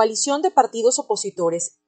Coalición de partidos opositores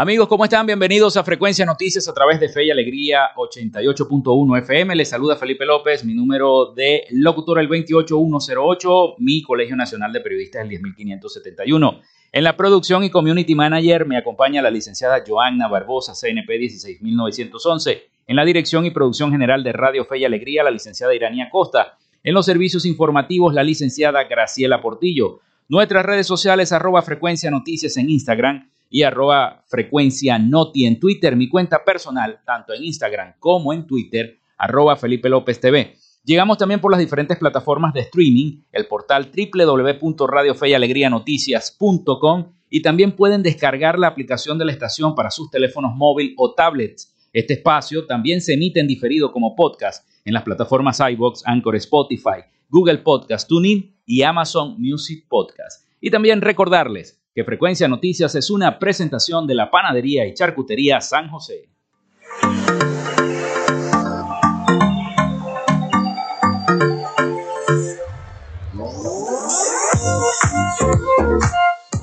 Amigos, ¿cómo están? Bienvenidos a Frecuencia Noticias a través de Fe y Alegría 88.1 FM. Les saluda Felipe López, mi número de locutor el 28108, mi Colegio Nacional de Periodistas el 10571. En la producción y community manager me acompaña la licenciada Joanna Barbosa, CNP 16911. En la dirección y producción general de Radio Fe y Alegría, la licenciada Irania Costa. En los servicios informativos, la licenciada Graciela Portillo. Nuestras redes sociales, arroba Frecuencia Noticias en Instagram y arroba frecuencia noti en Twitter, mi cuenta personal, tanto en Instagram como en Twitter, arroba Felipe López TV. Llegamos también por las diferentes plataformas de streaming, el portal www.radiofeyalegrianoticias.com y también pueden descargar la aplicación de la estación para sus teléfonos móvil o tablets. Este espacio también se emite en diferido como podcast en las plataformas iBox, Anchor, Spotify, Google Podcast, TuneIn y Amazon Music Podcast. Y también recordarles Frecuencia Noticias es una presentación de la Panadería y Charcutería San José.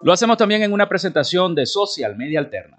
Lo hacemos también en una presentación de Social Media Alterna.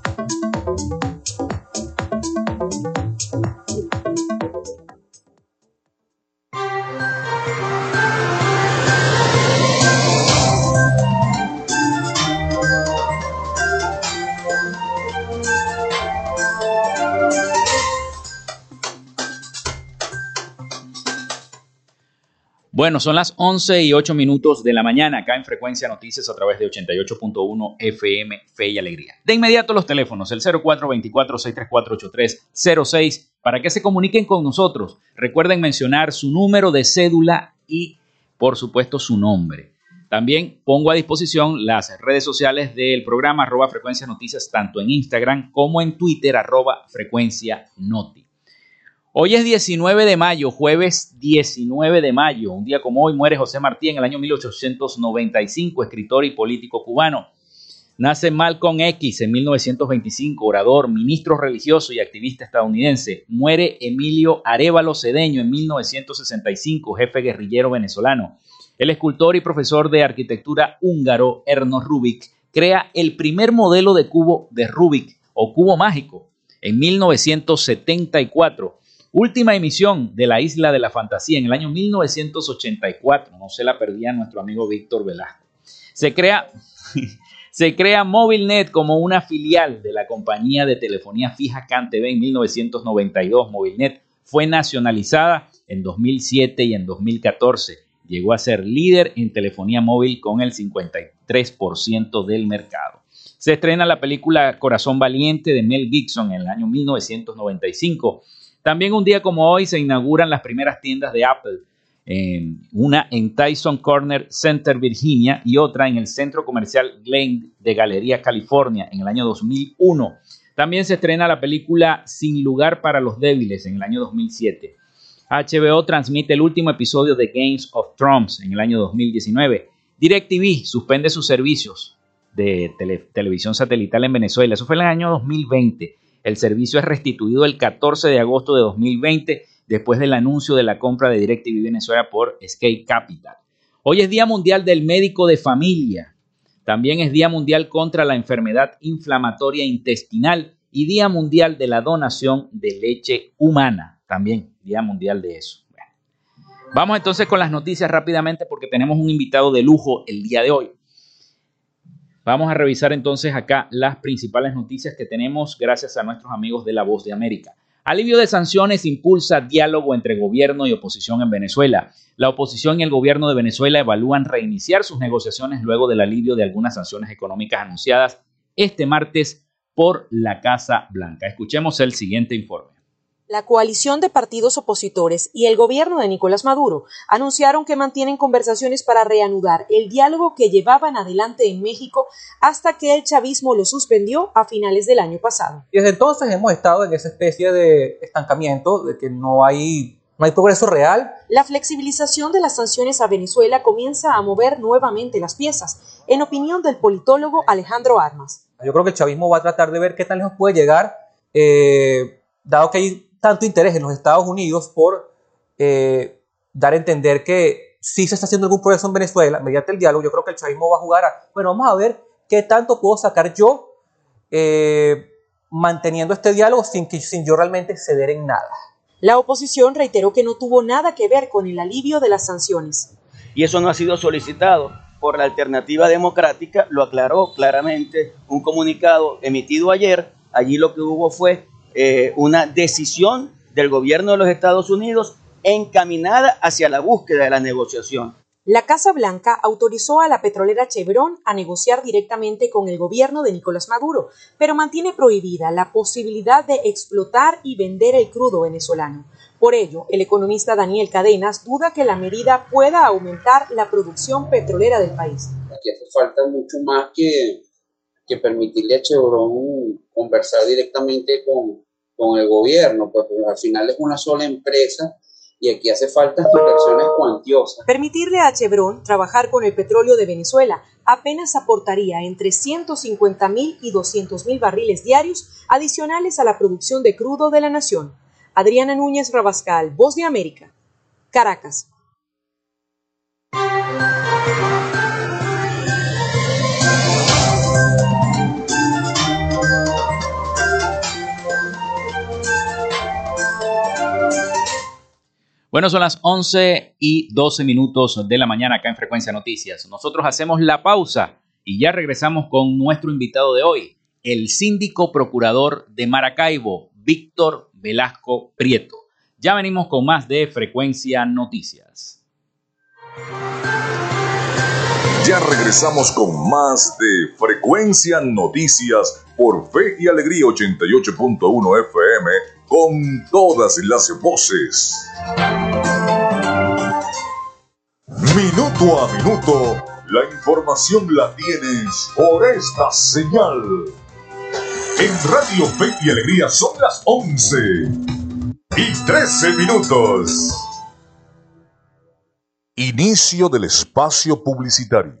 Bueno, son las 11 y 8 minutos de la mañana acá en Frecuencia Noticias a través de 88.1 FM Fe y Alegría. De inmediato los teléfonos, el 0424-634-8306, para que se comuniquen con nosotros. Recuerden mencionar su número de cédula y, por supuesto, su nombre. También pongo a disposición las redes sociales del programa arroba Frecuencia Noticias, tanto en Instagram como en Twitter arroba Frecuencia Noti. Hoy es 19 de mayo, jueves 19 de mayo. Un día como hoy muere José Martí en el año 1895, escritor y político cubano. Nace Malcolm X en 1925, orador, ministro religioso y activista estadounidense. Muere Emilio Arevalo Cedeño en 1965, jefe guerrillero venezolano. El escultor y profesor de arquitectura húngaro Ernst Rubik crea el primer modelo de cubo de Rubik o cubo mágico en 1974 Última emisión de La Isla de la Fantasía en el año 1984. No se la perdía nuestro amigo Víctor Velasco. Se crea, se crea MobileNet como una filial de la compañía de telefonía fija CanTV en 1992. MobileNet fue nacionalizada en 2007 y en 2014. Llegó a ser líder en telefonía móvil con el 53% del mercado. Se estrena la película Corazón Valiente de Mel Gibson en el año 1995 también un día como hoy se inauguran las primeras tiendas de Apple, una en Tyson Corner Center, Virginia, y otra en el centro comercial Glen de Galería, California, en el año 2001. También se estrena la película Sin lugar para los débiles en el año 2007. HBO transmite el último episodio de Games of Thrones en el año 2019. DirecTV suspende sus servicios de televisión satelital en Venezuela. Eso fue en el año 2020. El servicio es restituido el 14 de agosto de 2020 después del anuncio de la compra de DirecTV Venezuela por Skate Capital. Hoy es Día Mundial del Médico de Familia. También es Día Mundial contra la Enfermedad Inflamatoria Intestinal y Día Mundial de la Donación de Leche Humana. También Día Mundial de eso. Vamos entonces con las noticias rápidamente porque tenemos un invitado de lujo el día de hoy. Vamos a revisar entonces acá las principales noticias que tenemos gracias a nuestros amigos de La Voz de América. Alivio de sanciones impulsa diálogo entre gobierno y oposición en Venezuela. La oposición y el gobierno de Venezuela evalúan reiniciar sus negociaciones luego del alivio de algunas sanciones económicas anunciadas este martes por la Casa Blanca. Escuchemos el siguiente informe la coalición de partidos opositores y el gobierno de Nicolás Maduro anunciaron que mantienen conversaciones para reanudar el diálogo que llevaban adelante en México hasta que el chavismo lo suspendió a finales del año pasado. Desde entonces hemos estado en esa especie de estancamiento, de que no hay no hay progreso real. La flexibilización de las sanciones a Venezuela comienza a mover nuevamente las piezas, en opinión del politólogo Alejandro Armas. Yo creo que el chavismo va a tratar de ver qué tan lejos puede llegar, eh, dado que hay tanto interés en los Estados Unidos por eh, dar a entender que si se está haciendo algún progreso en Venezuela mediante el diálogo. Yo creo que el chavismo va a jugar a, bueno, vamos a ver qué tanto puedo sacar yo eh, manteniendo este diálogo sin, que, sin yo realmente ceder en nada. La oposición reiteró que no tuvo nada que ver con el alivio de las sanciones. Y eso no ha sido solicitado por la alternativa democrática, lo aclaró claramente un comunicado emitido ayer. Allí lo que hubo fue eh, una decisión del gobierno de los Estados Unidos encaminada hacia la búsqueda de la negociación. La Casa Blanca autorizó a la petrolera Chevron a negociar directamente con el gobierno de Nicolás Maduro, pero mantiene prohibida la posibilidad de explotar y vender el crudo venezolano. Por ello, el economista Daniel Cadenas duda que la medida pueda aumentar la producción petrolera del país. Aquí hace falta mucho más que, permitirle a Chevron conversar directamente con, con el gobierno, porque al final es una sola empresa y aquí hace falta inversiones cuantiosas. Permitirle a Chevron trabajar con el petróleo de Venezuela apenas aportaría entre 150 mil y 200 mil barriles diarios adicionales a la producción de crudo de la nación. Adriana Núñez Rabascal, Voz de América, Caracas. Bueno, son las 11 y 12 minutos de la mañana acá en Frecuencia Noticias. Nosotros hacemos la pausa y ya regresamos con nuestro invitado de hoy, el síndico procurador de Maracaibo, Víctor Velasco Prieto. Ya venimos con más de Frecuencia Noticias. Ya regresamos con más de Frecuencia Noticias por Fe y Alegría 88.1 FM con todas las voces. Minuto a minuto, la información la tienes por esta señal. En Radio Fe y Alegría son las 11 y 13 minutos. Inicio del espacio publicitario.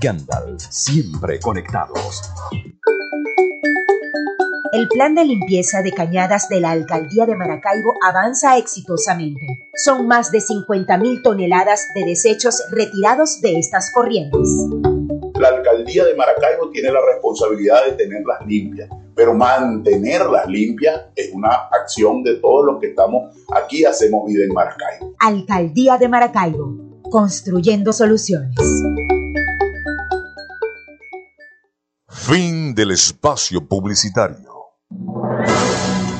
Gandalf, siempre conectados. El plan de limpieza de cañadas de la alcaldía de Maracaibo avanza exitosamente. Son más de 50.000 toneladas de desechos retirados de estas corrientes. La alcaldía de Maracaibo tiene la responsabilidad de tenerlas limpias, pero mantenerlas limpias es una acción de todos los que estamos aquí, hacemos vida en Maracaibo. Alcaldía de Maracaibo, construyendo soluciones. Fin del espacio publicitario.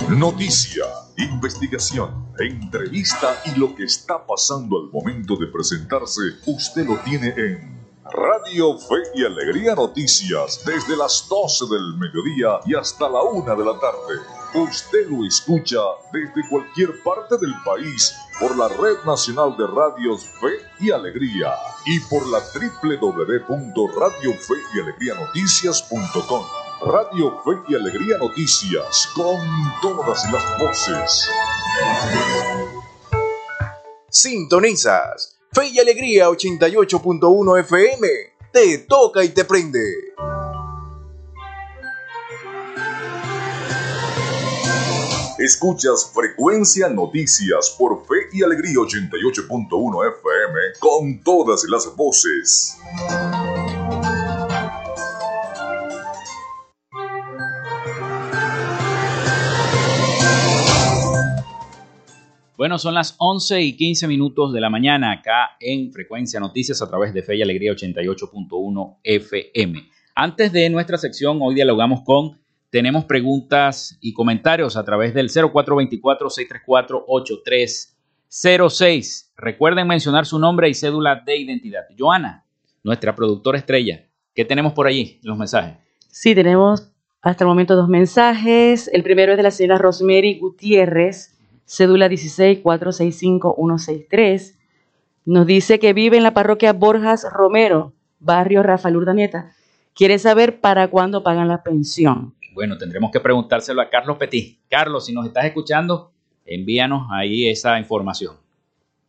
Noticia, investigación, entrevista y lo que está pasando al momento de presentarse, usted lo tiene en Radio Fe y Alegría Noticias desde las 12 del mediodía y hasta la 1 de la tarde. Usted lo escucha desde cualquier parte del país por la Red Nacional de Radios Fe y Alegría y por la www.radiofeyalegrianoticias.com. Radio Fe y Alegría Noticias con todas las voces. Sintonizas Fe y Alegría 88.1 FM. Te toca y te prende. Escuchas Frecuencia Noticias por Fe y Alegría 88.1 FM con todas las voces. Bueno, son las 11 y 15 minutos de la mañana acá en Frecuencia Noticias a través de Fe y Alegría 88.1 FM. Antes de nuestra sección, hoy dialogamos con, tenemos preguntas y comentarios a través del 0424-634-8306. Recuerden mencionar su nombre y cédula de identidad. Joana, nuestra productora estrella, ¿qué tenemos por allí los mensajes? Sí, tenemos hasta el momento dos mensajes. El primero es de la señora Rosemary Gutiérrez cédula 16465-163, nos dice que vive en la parroquia Borjas Romero, barrio Rafael Urdaneta. Quiere saber para cuándo pagan la pensión. Bueno, tendremos que preguntárselo a Carlos Petit. Carlos, si nos estás escuchando, envíanos ahí esa información.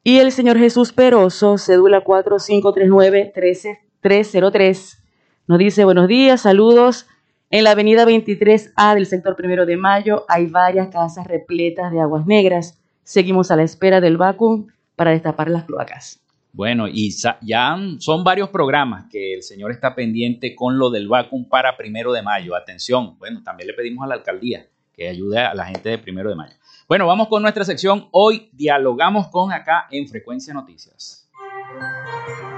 Y el señor Jesús Peroso, cédula 4539-13303, nos dice buenos días, saludos. En la avenida 23A del sector primero de mayo hay varias casas repletas de aguas negras. Seguimos a la espera del vacuum para destapar las cloacas. Bueno, y ya son varios programas que el señor está pendiente con lo del vacuum para primero de mayo. Atención, bueno, también le pedimos a la alcaldía que ayude a la gente de primero de mayo. Bueno, vamos con nuestra sección. Hoy dialogamos con acá en Frecuencia Noticias.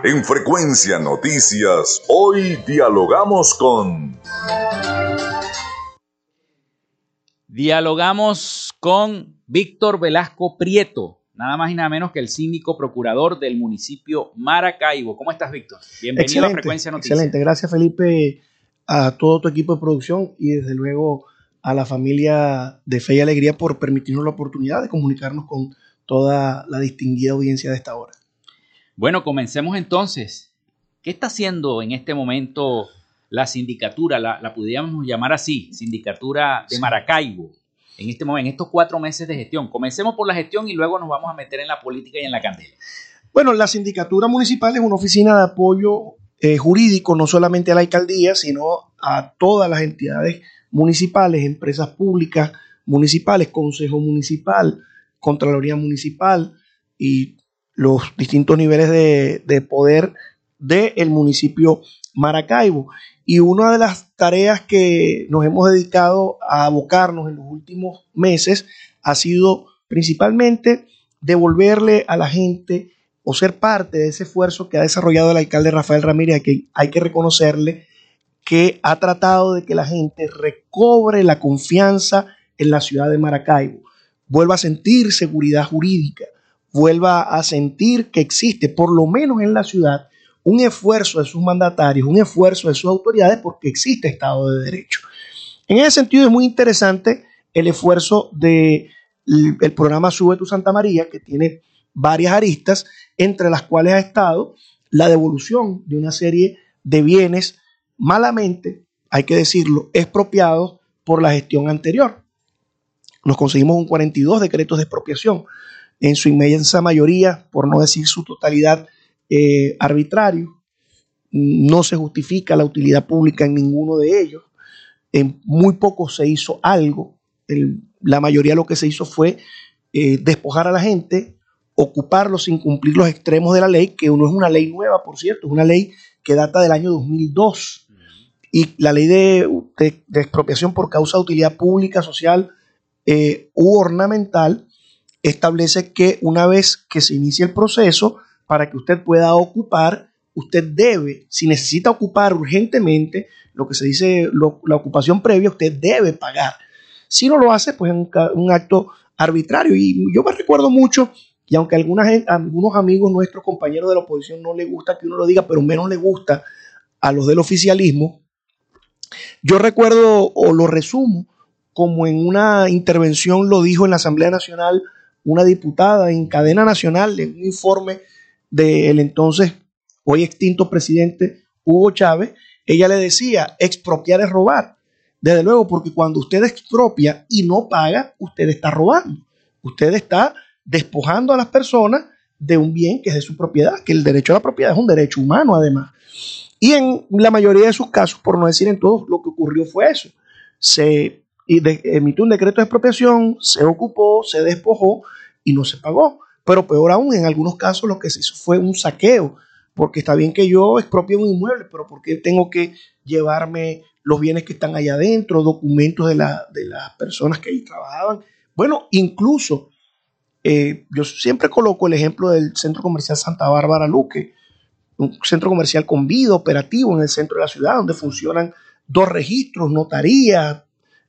En Frecuencia Noticias, hoy dialogamos con... Dialogamos con Víctor Velasco Prieto, nada más y nada menos que el síndico procurador del municipio Maracaibo. ¿Cómo estás, Víctor? Bienvenido a Frecuencia Noticias. Excelente, gracias Felipe, a todo tu equipo de producción y desde luego a la familia de Fe y Alegría por permitirnos la oportunidad de comunicarnos con toda la distinguida audiencia de esta hora. Bueno, comencemos entonces. ¿Qué está haciendo en este momento la sindicatura, la, la podríamos llamar así, sindicatura de Maracaibo, en este momento, en estos cuatro meses de gestión? Comencemos por la gestión y luego nos vamos a meter en la política y en la candela. Bueno, la sindicatura municipal es una oficina de apoyo eh, jurídico no solamente a la alcaldía, sino a todas las entidades municipales, empresas públicas municipales, consejo municipal, contraloría municipal y los distintos niveles de, poder del municipio Maracaibo. Y una de las tareas que nos hemos dedicado a abocarnos en los últimos meses ha sido principalmente devolverle a la gente o ser parte de ese esfuerzo que ha desarrollado el alcalde Rafael Ramírez, que hay que reconocerle que ha tratado de que la gente recobre la confianza en la ciudad de Maracaibo, vuelva a sentir seguridad jurídica, vuelva a sentir que existe, por lo menos en la ciudad, un esfuerzo de sus mandatarios, un esfuerzo de sus autoridades porque existe Estado de Derecho. En ese sentido es muy interesante el esfuerzo del el programa Sube tu Santa María, que tiene varias aristas, entre las cuales ha estado la devolución de una serie de bienes malamente, hay que decirlo, expropiados por la gestión anterior. Nos conseguimos un 42 decretos de expropiación, en su inmensa mayoría, por no decir su totalidad, eh. No se justifica la utilidad pública en ninguno de ellos. En muy poco se hizo algo. la mayoría de lo que se hizo fue eh, despojar a la gente, ocuparlo sin cumplir los extremos de la ley, que no es una ley nueva, por cierto, es una ley que data del año 2002. Y la ley de, expropiación por causa de utilidad pública, social eh, u ornamental establece que una vez que se inicie el proceso, para que usted pueda ocupar, usted debe, si necesita ocupar urgentemente, lo que se dice la ocupación previa, usted debe pagar. Si no lo hace, pues es un, acto arbitrario. Y yo me recuerdo mucho, y aunque algunas, algunos amigos nuestros, compañeros de la oposición, no les gusta que uno lo diga, pero menos le gusta a los del oficialismo, yo recuerdo o lo resumo como en una intervención lo dijo en la Asamblea Nacional una diputada en cadena nacional en un informe del entonces hoy extinto presidente Hugo Chávez, ella le decía, expropiar es robar. Desde luego, porque cuando usted expropia y no paga, usted está robando. Usted está despojando a las personas de un bien que es de su propiedad, que el derecho a la propiedad es un derecho humano además. Y en la mayoría de sus casos, por no decir en todos, lo que ocurrió fue eso. Se emitió un decreto de expropiación, se ocupó, se despojó y no se pagó. Pero peor aún, en algunos casos lo que se hizo fue un saqueo, porque está bien que yo expropie un inmueble, pero ¿por qué tengo que llevarme los bienes que están allá adentro, documentos de, las personas que ahí trabajaban? Bueno, incluso eh, yo siempre coloco el ejemplo del Centro Comercial Santa Bárbara Luque, un centro comercial con vida operativo en el centro de la ciudad, donde funcionan dos registros, notaría,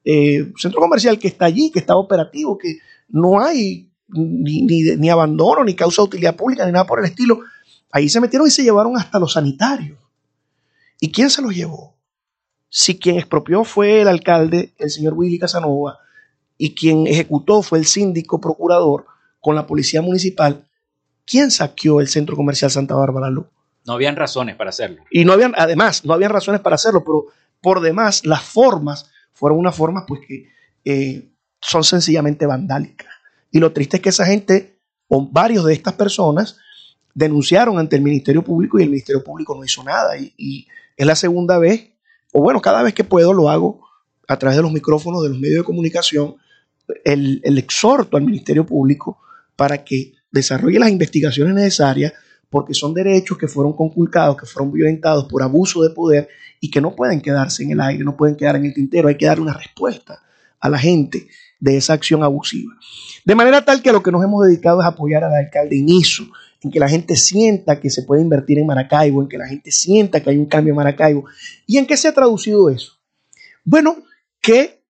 eh, centro comercial que está allí, que está operativo, que no hay ni, ni, abandono, ni causa de utilidad pública, ni nada por el estilo. Ahí se metieron y se llevaron hasta los sanitarios. ¿Y quién se los llevó? Si quien expropió fue el alcalde, el señor Willy Casanova, y quien ejecutó fue el síndico procurador con la policía municipal, ¿quién saqueó el centro comercial Santa Bárbara Luz? No habían razones para hacerlo. Y no habían, además, no habían razones para hacerlo, pero por demás, las formas fueron unas formas pues que eh, son sencillamente vandálicas. Y lo triste es que esa gente, o varios de estas personas, denunciaron ante el Ministerio Público y el Ministerio Público no hizo nada. Y, es la segunda vez, o bueno, cada vez que puedo lo hago a través de los micrófonos de los medios de comunicación, el, el exhorto al Ministerio Público para que desarrolle las investigaciones necesarias porque son derechos que fueron conculcados, que fueron violentados por abuso de poder y que no pueden quedarse en el aire, no pueden quedar en el tintero, hay que dar una respuesta a la gente de esa acción abusiva. De manera tal que lo que nos hemos dedicado es apoyar al alcalde en en que la gente sienta que se puede invertir en Maracaibo, en que la gente sienta que hay un cambio en Maracaibo. ¿Y en qué se ha traducido eso? Bueno, que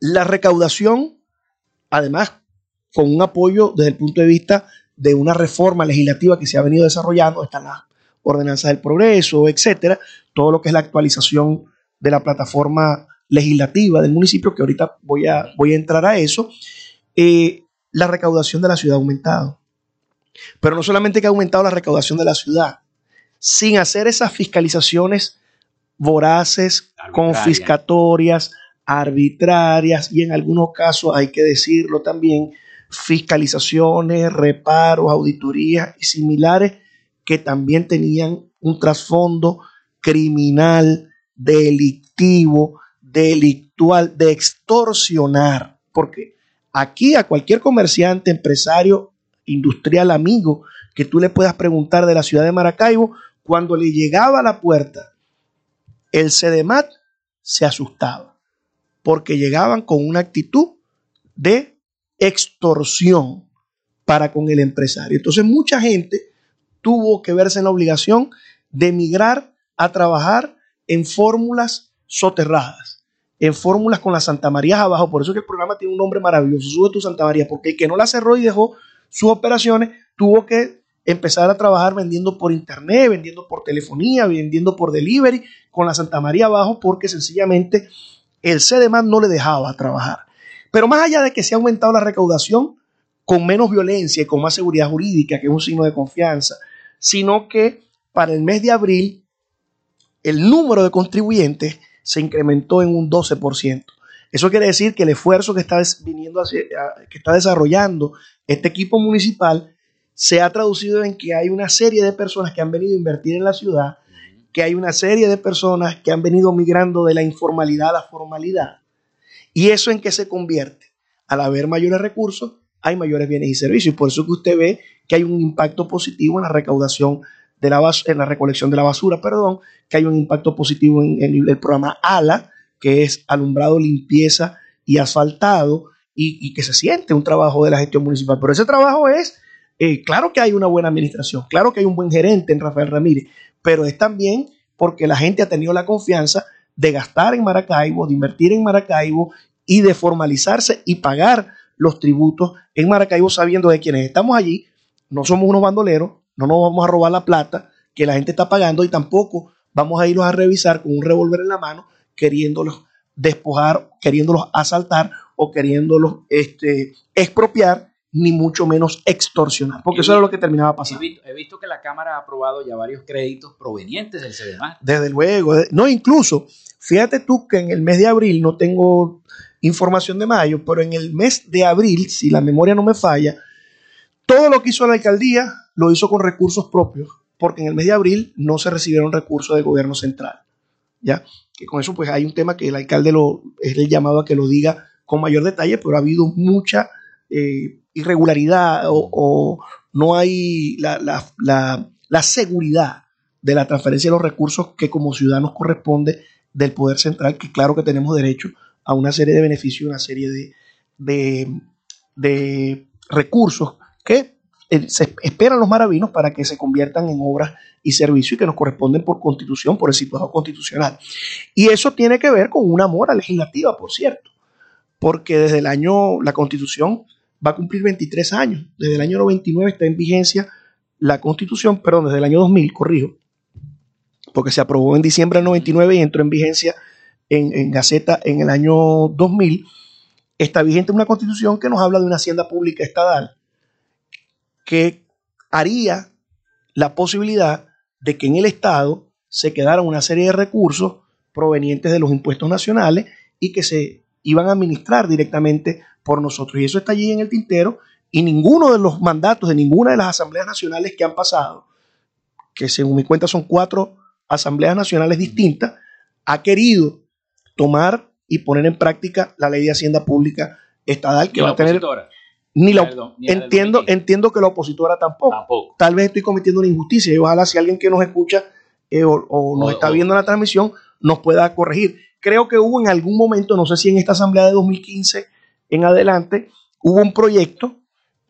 la recaudación, además, con un apoyo desde el punto de vista de una reforma legislativa que se ha venido desarrollando, están las ordenanzas del progreso, etcétera, todo lo que es la actualización de la plataforma legislativa del municipio, que ahorita voy a, voy a entrar a eso, eh, la recaudación de la ciudad ha aumentado. Pero no solamente que ha aumentado la recaudación de la ciudad, sin hacer esas fiscalizaciones voraces, confiscatorias, arbitrarias y en algunos casos, hay que decirlo también, fiscalizaciones, reparos, auditorías y similares que también tenían un trasfondo criminal, delictivo, delictual, de extorsionar. Porque aquí a cualquier comerciante, empresario, industrial, amigo, que tú le puedas preguntar de la ciudad de Maracaibo, cuando le llegaba a la puerta el CEDEMAT, se asustaba, porque llegaban con una actitud de extorsión para con el empresario. Entonces mucha gente tuvo que verse en la obligación de emigrar a trabajar en fórmulas soterradas, en fórmulas con las Santa María abajo. Por eso que el programa tiene un nombre maravilloso, Sube tu Santa María, porque el que no la cerró y dejó sus operaciones tuvo que empezar a trabajar vendiendo por internet, vendiendo por telefonía, vendiendo por delivery con la Santa María abajo, porque sencillamente el CDMAN no le dejaba trabajar. Pero más allá de que se ha aumentado la recaudación con menos violencia y con más seguridad jurídica, que es un signo de confianza, sino que para el mes de abril el número de contribuyentes se incrementó en un 12%. Eso quiere decir que el esfuerzo que está, viniendo que está desarrollando este equipo municipal se ha traducido en que hay una serie de personas que han venido a invertir en la ciudad, que hay una serie de personas que han venido migrando de la informalidad a la formalidad. ¿Y eso en qué se convierte? Al haber mayores recursos, hay mayores bienes y servicios. Y por eso que usted ve que hay un impacto positivo en la recaudación de la en la recolección de la basura, perdón, que hay un impacto positivo en, el programa ALA, que es alumbrado, limpieza y asfaltado, y, que se siente un trabajo de la gestión municipal. Pero ese trabajo es, eh, claro que hay una buena administración, claro que hay un buen gerente en Rafael Ramírez, pero es también porque la gente ha tenido la confianza de gastar en Maracaibo, de invertir en Maracaibo y de formalizarse y pagar los tributos en Maracaibo sabiendo de quienes estamos allí, no somos unos bandoleros, no nos vamos a robar la plata que la gente está pagando y tampoco vamos a irlos a revisar con un revólver en la mano queriéndolos despojar, queriéndolos asaltar o queriéndolos este, expropiar, ni mucho menos extorsionar, porque eso era lo que terminaba pasando. He visto, que la Cámara ha aprobado ya varios créditos provenientes del CDMAR. Desde luego, no, incluso, fíjate tú que en el mes de abril, no tengo información de mayo, pero en el mes de abril, si la memoria no me falla, todo lo que hizo la alcaldía lo hizo con recursos propios, porque en el mes de abril no se recibieron recursos del gobierno central. ¿Ya? que con eso pues hay un tema que el alcalde lo, es el llamado a que lo diga con mayor detalle, pero ha habido mucha eh, irregularidad o, no hay la, seguridad de la transferencia de los recursos que como ciudadanos corresponde del Poder Central, que claro que tenemos derecho a una serie de beneficios, una serie de recursos que eh, se esperan los maravinos para que se conviertan en obras y servicios y que nos corresponden por constitución, por el situado constitucional. Y eso tiene que ver con una mora legislativa, por cierto, porque desde el año, la constitución va a cumplir 23 años, desde el año 99 está en vigencia la constitución, perdón, desde el año 2000, corrijo, porque se aprobó en diciembre del 99 y entró en vigencia en, en Gaceta en el año 2000, está vigente una constitución que nos habla de una hacienda pública estatal que haría la posibilidad de que en el Estado se quedaran una serie de recursos provenientes de los impuestos nacionales y que se iban a administrar directamente por nosotros. Y eso está allí en el tintero y ninguno de los mandatos de ninguna de las asambleas nacionales que han pasado, que según mi cuenta son cuatro asambleas nacionales distintas, ha querido tomar y poner en práctica la ley de hacienda pública estatal que va a tener Ni la, Perdón, ni entiendo, 2015. entiendo que la opositora tampoco. Tampoco. Tal vez estoy cometiendo una injusticia y ojalá si alguien que nos escucha eh, o, o nos O- está viendo en la transmisión nos pueda corregir. Creo que hubo en algún momento, no sé si en esta asamblea de 2015 en adelante, hubo un proyecto,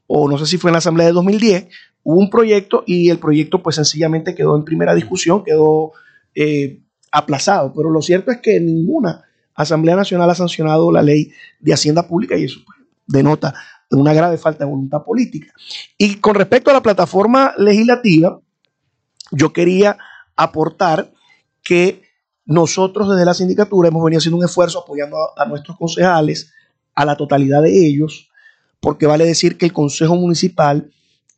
o no sé si fue en la asamblea de 2010, hubo un proyecto y el proyecto pues sencillamente quedó en primera discusión, quedó eh, aplazado. Pero lo cierto es que ninguna Asamblea Nacional ha sancionado la ley de Hacienda Pública y eso pues, denota una grave falta de voluntad política. Y con respecto a la plataforma legislativa, yo quería aportar que nosotros desde la sindicatura hemos venido haciendo un esfuerzo apoyando a, a nuestros concejales, a la totalidad de ellos, porque vale decir que el Consejo Municipal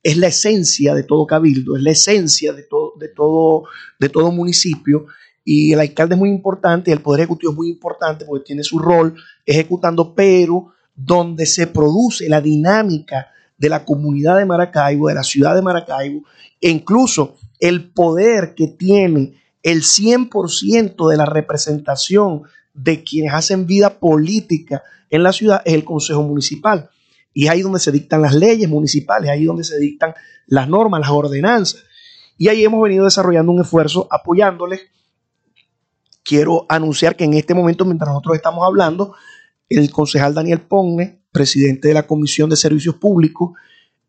es la esencia de todo cabildo, es la esencia de todo, de todo, de todo municipio, y el alcalde es muy importante, y el Poder Ejecutivo es muy importante porque tiene su rol ejecutando, pero donde se produce la dinámica de la comunidad de Maracaibo, de la ciudad de Maracaibo, e incluso el poder que tiene el 100% de la representación de quienes hacen vida política en la ciudad es el Consejo Municipal. Y es ahí donde se dictan las leyes municipales, ahí donde se dictan las normas, las ordenanzas. Y ahí hemos venido desarrollando un esfuerzo apoyándoles. Quiero anunciar que en este momento, mientras nosotros estamos hablando, el concejal Daniel Ponne, presidente de la Comisión de Servicios Públicos,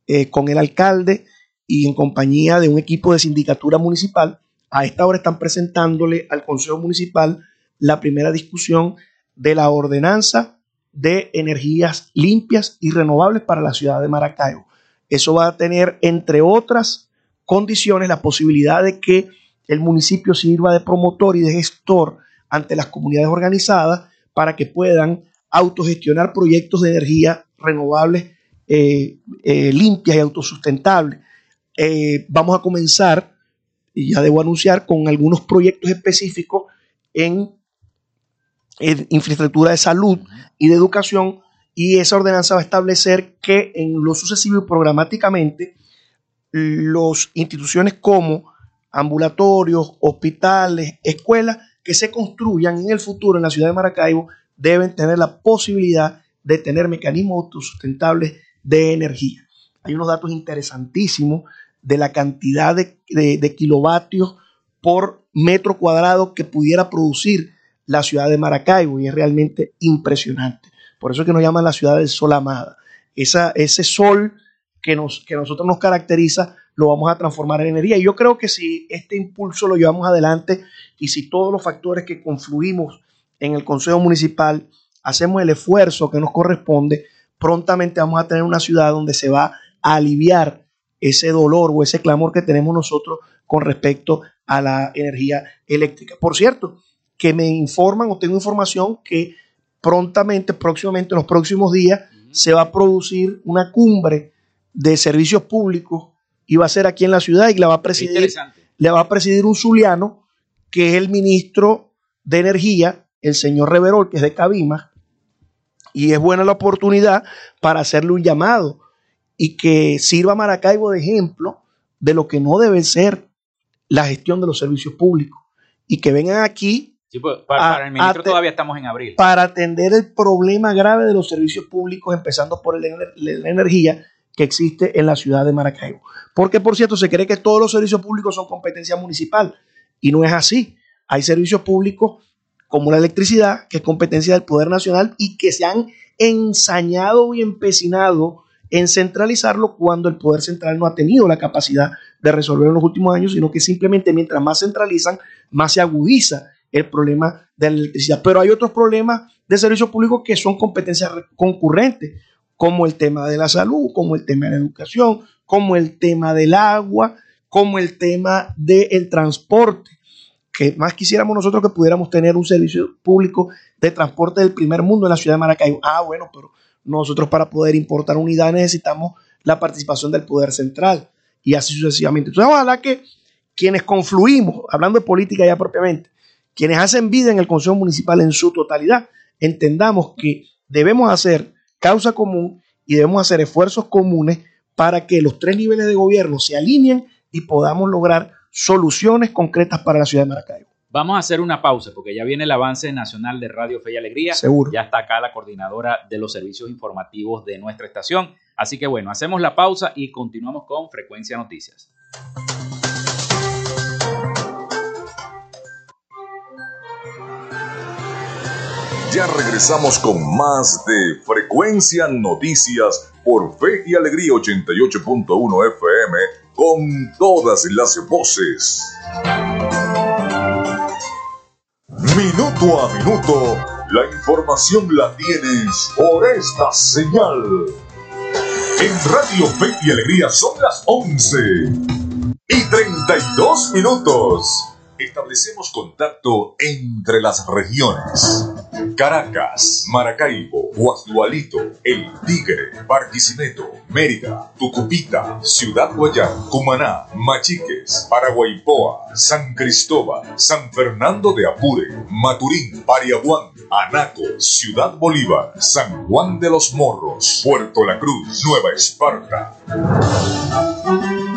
eh, con el alcalde y en compañía de un equipo de sindicatura municipal, a esta hora están presentándole al Consejo Municipal la primera discusión de la ordenanza de energías limpias y renovables para la ciudad de Maracaibo. Eso va a tener, entre otras condiciones, la posibilidad de que el municipio sirva de promotor y de gestor ante las comunidades organizadas para que puedan autogestionar proyectos de energía renovables, eh, eh, limpias y autosustentables. Eh, vamos a comenzar, y ya debo anunciar, con algunos proyectos específicos en, en infraestructura de salud y de educación, y esa ordenanza va a establecer que en lo sucesivo y programáticamente las instituciones como ambulatorios, hospitales, escuelas que se construyan en el futuro en la ciudad de Maracaibo deben tener la posibilidad de tener mecanismos autosustentables de energía. Hay unos datos interesantísimos de la cantidad de, de- kilovatios por metro cuadrado que pudiera producir la ciudad de Maracaibo y es realmente impresionante. Por eso es que nos llaman la ciudad del sol amada. Esa, ese sol que, nos, que nosotros nos caracteriza lo vamos a transformar en energía. Y yo creo que si este impulso lo llevamos adelante y si todos los factores que confluimos en el Consejo Municipal hacemos el esfuerzo que nos corresponde, prontamente vamos a tener una ciudad donde se va a aliviar ese dolor o ese clamor que tenemos nosotros con respecto a la energía eléctrica. Por cierto, que me informan o tengo información que prontamente, próximamente, en los próximos días, se va a producir una cumbre de servicios públicos y va a ser aquí en la ciudad y la va a presidir, va a presidir un zuliano que es el ministro de Energía, el señor Reverol, que es de Cabima, y es buena la oportunidad para hacerle un llamado y que sirva a Maracaibo de ejemplo de lo que no debe ser la gestión de los servicios públicos y que vengan aquí Sí, pues, para, A- para el ministro todavía estamos en abril. para atender el problema grave de los servicios públicos, empezando por el la energía que existe en la ciudad de Maracaibo. Porque, por cierto, se cree que todos los servicios públicos son competencia municipal y no es así. Hay servicios públicos como la electricidad, que es competencia del Poder Nacional y que se han ensañado y empecinado en centralizarlo cuando el Poder Central no ha tenido la capacidad de resolverlo en los últimos años, sino que simplemente mientras más centralizan, más se agudiza el problema de la electricidad. Pero hay otros problemas de servicios públicos que son competencias re- concurrentes, como el tema de la salud, como el tema de la educación, como el tema del agua, como el tema del transporte que más quisiéramos nosotros que pudiéramos tener un servicio público de transporte del primer mundo en la ciudad de Maracaibo. Ah, bueno, pero nosotros para poder importar unidades necesitamos la participación del poder central y así sucesivamente. Entonces, ojalá que quienes confluimos, hablando de política ya propiamente, quienes hacen vida en el Consejo Municipal en su totalidad, entendamos que debemos hacer causa común y debemos hacer esfuerzos comunes para que los tres niveles de gobierno se alineen y podamos lograr soluciones concretas para la ciudad de Maracaibo. Vamos a hacer una pausa porque ya viene el avance nacional de Radio Fe y Alegría. Seguro. Ya está acá la coordinadora de los servicios informativos de nuestra estación. Así que bueno, hacemos la pausa y continuamos con Frecuencia Noticias. Ya regresamos con más de Frecuencia Noticias por Fe y Alegría 88.1 FM con todas las voces. Minuto a minuto, la información la tienes por esta señal. En Radio Fe y Alegría son las 11 y 32 minutos. Establecemos contacto entre las regiones. Caracas, Maracaibo, Guasdualito, El Tigre, Barquisimeto, Mérida, Tucupita, Ciudad Guayán, Cumaná, Machiques, Paraguaypoa, San Cristóbal, San Fernando de Apure, Maturín, Pariaguán, Anaco, Ciudad Bolívar, San Juan de los Morros, Puerto La Cruz, Nueva Esparta.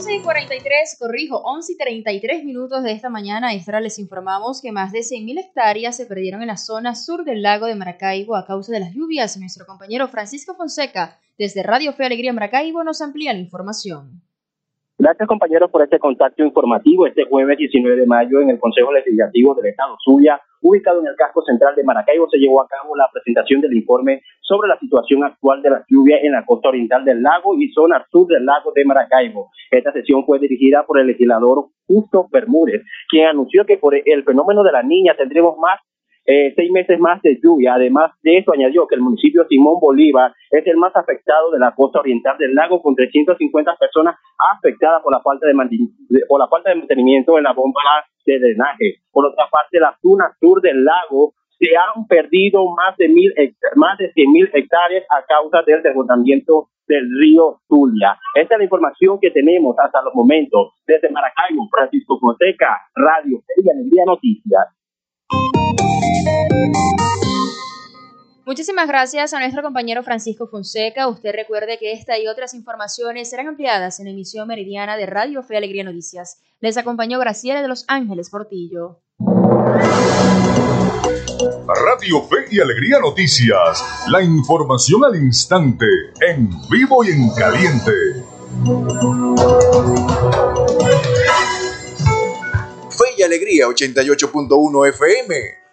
11 y 43, corrijo, 11 y 33 minutos de esta mañana, extra les informamos que más de 100.000 hectáreas se perdieron en la zona sur del lago de Maracaibo a causa de las lluvias. Nuestro compañero Francisco Fonseca, desde Radio Fe Alegría Maracaibo, nos amplía la información. Gracias compañeros por este contacto informativo este jueves 19 de mayo en el Consejo Legislativo del Estado Zulia, ubicado en el casco central de Maracaibo, se llevó a cabo la presentación del informe sobre la situación actual de la lluvia en la costa oriental del lago y zona sur del lago de Maracaibo. Esta sesión fue dirigida por el legislador Justo Bermúdez, quien anunció que por el fenómeno de la niña tendremos más eh, seis meses más de lluvia. Además de eso, añadió que el municipio Simón Bolívar es el más afectado de la costa oriental del lago, con 350 personas afectadas por la falta de, por de mantenimiento en la bomba de drenaje. Por otra parte, la zona sur del lago se han perdido más de mil más de 100 mil hectáreas a causa del desbordamiento del río Zulia. Esta es la información que tenemos hasta los momentos. Desde Maracaibo, Francisco Fonseca, Radio y Alegría Noticias. Muchísimas gracias a nuestro compañero Francisco Fonseca. Usted recuerde que esta y otras informaciones serán ampliadas en la emisión meridiana de Radio Fe Alegría Noticias. Les acompañó Graciela de Los Ángeles Portillo. Radio Fe y Alegría Noticias. La información al instante, en vivo y en caliente. Fe y Alegría 88.1 FM.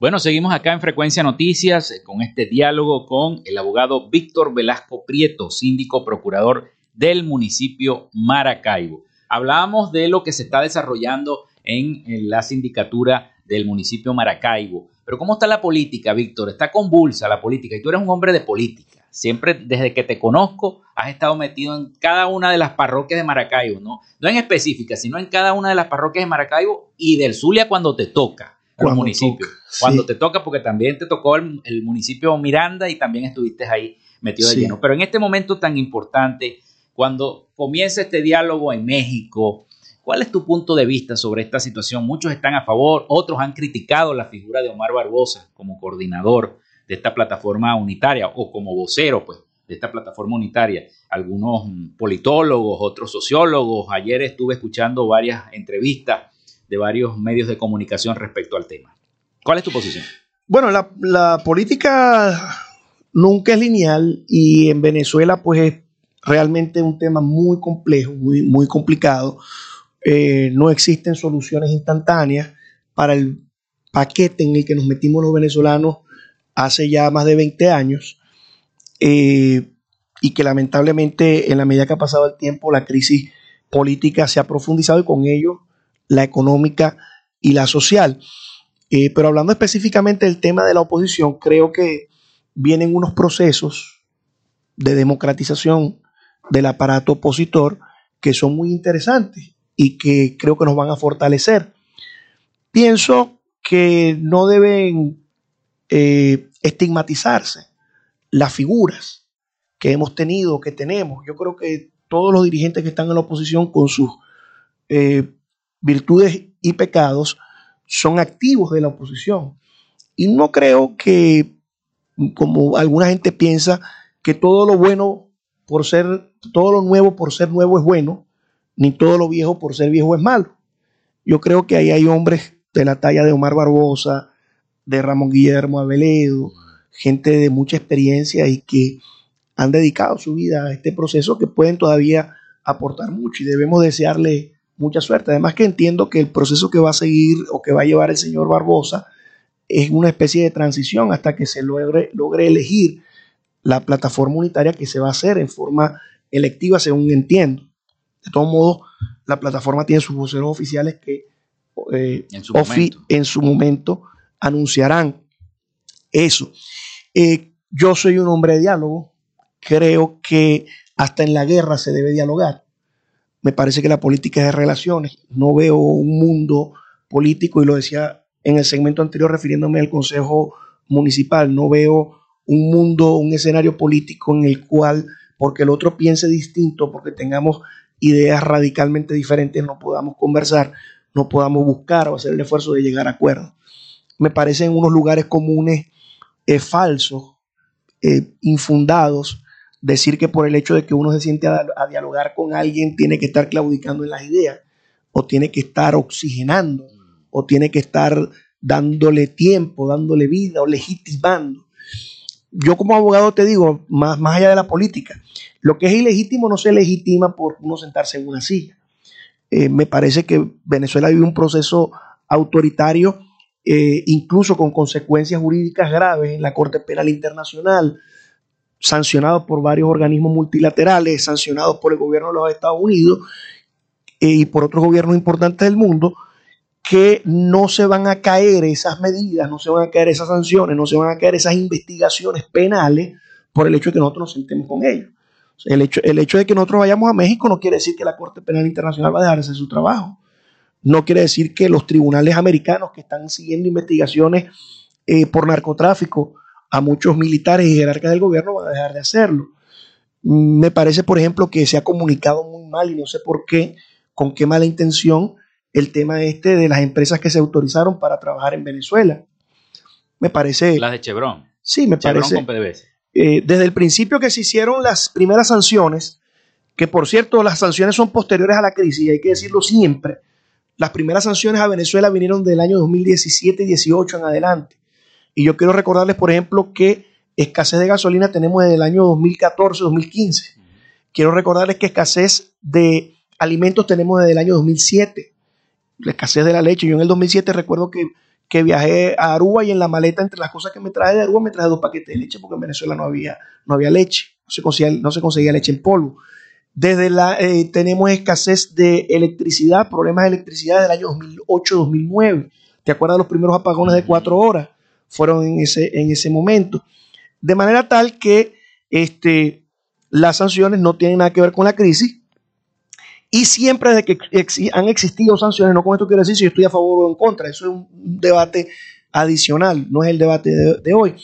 Bueno, seguimos acá en Frecuencia Noticias eh, con este diálogo con el abogado Víctor Velasco Prieto, síndico procurador del municipio Maracaibo. Hablábamos de lo que se está desarrollando en, la sindicatura del municipio Maracaibo. Pero ¿cómo está la política, Víctor? Está convulsa la política y tú eres un hombre de política. Siempre desde que te conozco has estado metido en cada una de las parroquias de Maracaibo, ¿no? No en específica, sino en cada una de las parroquias de Maracaibo y del Zulia cuando te toca al municipio. Cuando te toca, porque también te tocó el, municipio Miranda y también estuviste ahí metido de lleno. Pero en este momento tan importante, cuando comienza este diálogo en México, ¿cuál es tu punto de vista sobre esta situación? Muchos están a favor, otros han criticado la figura de Omar Barbosa como coordinador de esta plataforma unitaria o como vocero, pues, de esta plataforma unitaria. Algunos politólogos, otros sociólogos. Ayer estuve escuchando varias entrevistas de varios medios de comunicación respecto al tema. ¿Cuál es tu posición? Bueno, la, política nunca es lineal y en Venezuela pues es realmente un tema muy complejo, muy, muy complicado. Eh, no existen soluciones instantáneas para el paquete en el que nos metimos los venezolanos hace ya más de 20 años eh, y que lamentablemente en la medida que ha pasado el tiempo la crisis política se ha profundizado y con ello la económica y la social. Eh, pero hablando específicamente del tema de la oposición, creo que vienen unos procesos de democratización del aparato opositor que son muy interesantes y que creo que nos van a fortalecer. Pienso que no deben eh, estigmatizarse las figuras que hemos tenido, que tenemos. Yo creo que todos los dirigentes que están en la oposición con sus eh, virtudes y pecados son activos de la oposición. Y no creo que, como alguna gente piensa, que todo lo bueno por ser, todo lo nuevo por ser nuevo es bueno, ni todo lo viejo por ser viejo es malo. Yo creo que ahí hay hombres de la talla de Omar Barbosa, de Ramón Guillermo Aveledo, gente de mucha experiencia y que han dedicado su vida a este proceso que pueden todavía aportar mucho y debemos desearle mucha suerte. Además que entiendo que el proceso que va a seguir o que va a llevar el señor Barbosa es una especie de transición hasta que se logre, logre elegir la plataforma unitaria que se va a hacer en forma electiva, según entiendo. De todos modos, la plataforma tiene sus voceros oficiales que eh, en, su en, su momento anunciarán eso. Eh, yo soy un hombre de diálogo, creo que hasta en la guerra se debe dialogar. Me parece que la política es de relaciones. No veo un mundo político, y lo decía en el segmento anterior refiriéndome al Consejo Municipal, no veo un mundo, un escenario político en el cual, porque el otro piense distinto, porque tengamos ideas radicalmente diferentes, no podamos conversar, no podamos buscar o hacer el esfuerzo de llegar a acuerdos. Me parecen unos lugares comunes eh, falsos, eh, infundados, decir que por el hecho de que uno se siente a, dialogar con alguien tiene que estar claudicando en las ideas, o tiene que estar oxigenando, o tiene que estar dándole tiempo, dándole vida, o legitimando. Yo como abogado te digo, más, más allá de la política, lo que es ilegítimo no se legitima por uno sentarse en una silla. Eh, me parece que Venezuela vive un proceso autoritario, eh, incluso con consecuencias jurídicas graves en la Corte Penal Internacional, sancionados por varios organismos multilaterales, sancionados por el gobierno de los Estados Unidos eh, y por otros gobiernos importantes del mundo, que no se van a caer esas medidas, no se van a caer esas sanciones, no se van a caer esas investigaciones penales por el hecho de que nosotros nos sentemos con ellos. el, hecho, el hecho de que nosotros vayamos a México no quiere decir que la Corte Penal Internacional va a dejar de hacer su trabajo. No quiere decir que los tribunales americanos que están siguiendo investigaciones eh, por narcotráfico a muchos militares y jerarcas del gobierno van a dejar de hacerlo. Me parece, por ejemplo, que se ha comunicado muy mal y no sé por qué, con qué mala intención, el tema este de las empresas que se autorizaron para trabajar en Venezuela. Me parece... Las de Chevron. Sí, me Chevron parece... Con PDVSA. Eh, desde el principio que se hicieron las primeras sanciones, que por cierto las sanciones son posteriores a la crisis, y hay que decirlo siempre, las primeras sanciones a Venezuela vinieron del año 2017 y 18 en adelante. Y yo quiero recordarles, por ejemplo, que escasez de gasolina tenemos desde el año 2014-2015. Quiero recordarles que escasez de alimentos tenemos desde el año 2007. La escasez de la leche. Yo en el 2007 recuerdo que, que viajé a Aruba y en la maleta, entre las cosas que me traje de Aruba, me traje dos paquetes de leche porque en Venezuela no había, no había leche. No se, conseguía, no se conseguía leche en polvo. Desde la, eh, tenemos escasez de electricidad, problemas de electricidad del año 2008-2009. ¿Te acuerdas de los primeros apagones de cuatro horas? Fueron en ese, en ese momento. De manera tal que este, las sanciones no tienen nada que ver con la crisis y siempre desde que han existido sanciones, no con esto quiero decir si yo estoy a favor o en contra, eso es un debate adicional, no es el debate de, hoy,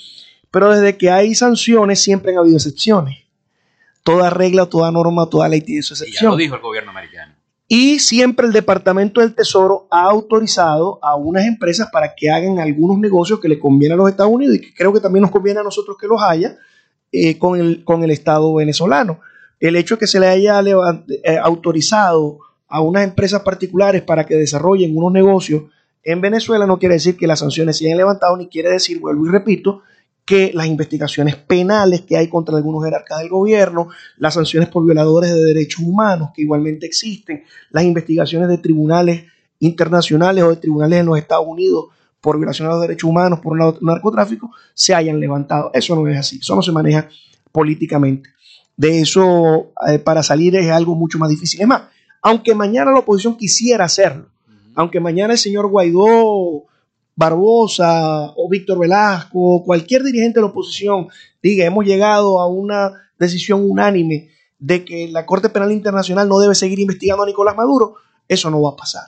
pero desde que hay sanciones siempre han habido excepciones. Toda regla, toda norma, toda ley tiene su excepción. ya lo dijo el gobierno americano. Y siempre el Departamento del Tesoro ha autorizado a unas empresas para que hagan algunos negocios que le convienen a los Estados Unidos y que creo que también nos conviene a nosotros que los haya eh, con, el, con el Estado venezolano. El hecho de que se le haya eh, autorizado a unas empresas particulares para que desarrollen unos negocios en Venezuela no quiere decir que las sanciones se hayan levantado, ni quiere decir, vuelvo y repito, que las investigaciones penales que hay contra algunos jerarcas del gobierno, las sanciones por violadores de derechos humanos que igualmente existen, las investigaciones de tribunales internacionales o de tribunales en los Estados Unidos por violación de los derechos humanos, por narcotráfico, se hayan levantado. Eso no es así, eso no se maneja políticamente. De eso, eh, para salir es algo mucho más difícil. Es más, aunque mañana la oposición quisiera hacerlo, aunque mañana el señor Guaidó Barbosa o Víctor Velasco, cualquier dirigente de la oposición diga, hemos llegado a una decisión unánime de que la Corte Penal Internacional no debe seguir investigando a Nicolás Maduro, eso no va a pasar.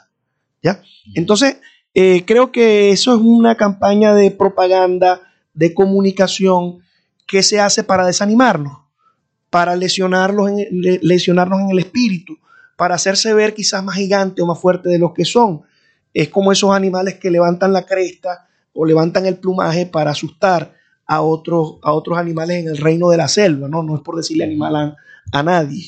¿ya? Entonces, eh, creo que eso es una campaña de propaganda, de comunicación que se hace para desanimarnos, para lesionarlos en, lesionarnos en el espíritu, para hacerse ver quizás más gigante o más fuerte de lo que son. Es como esos animales que levantan la cresta o levantan el plumaje para asustar a otros, a otros animales en el reino de la selva, ¿no? No es por decirle animal a, a nadie.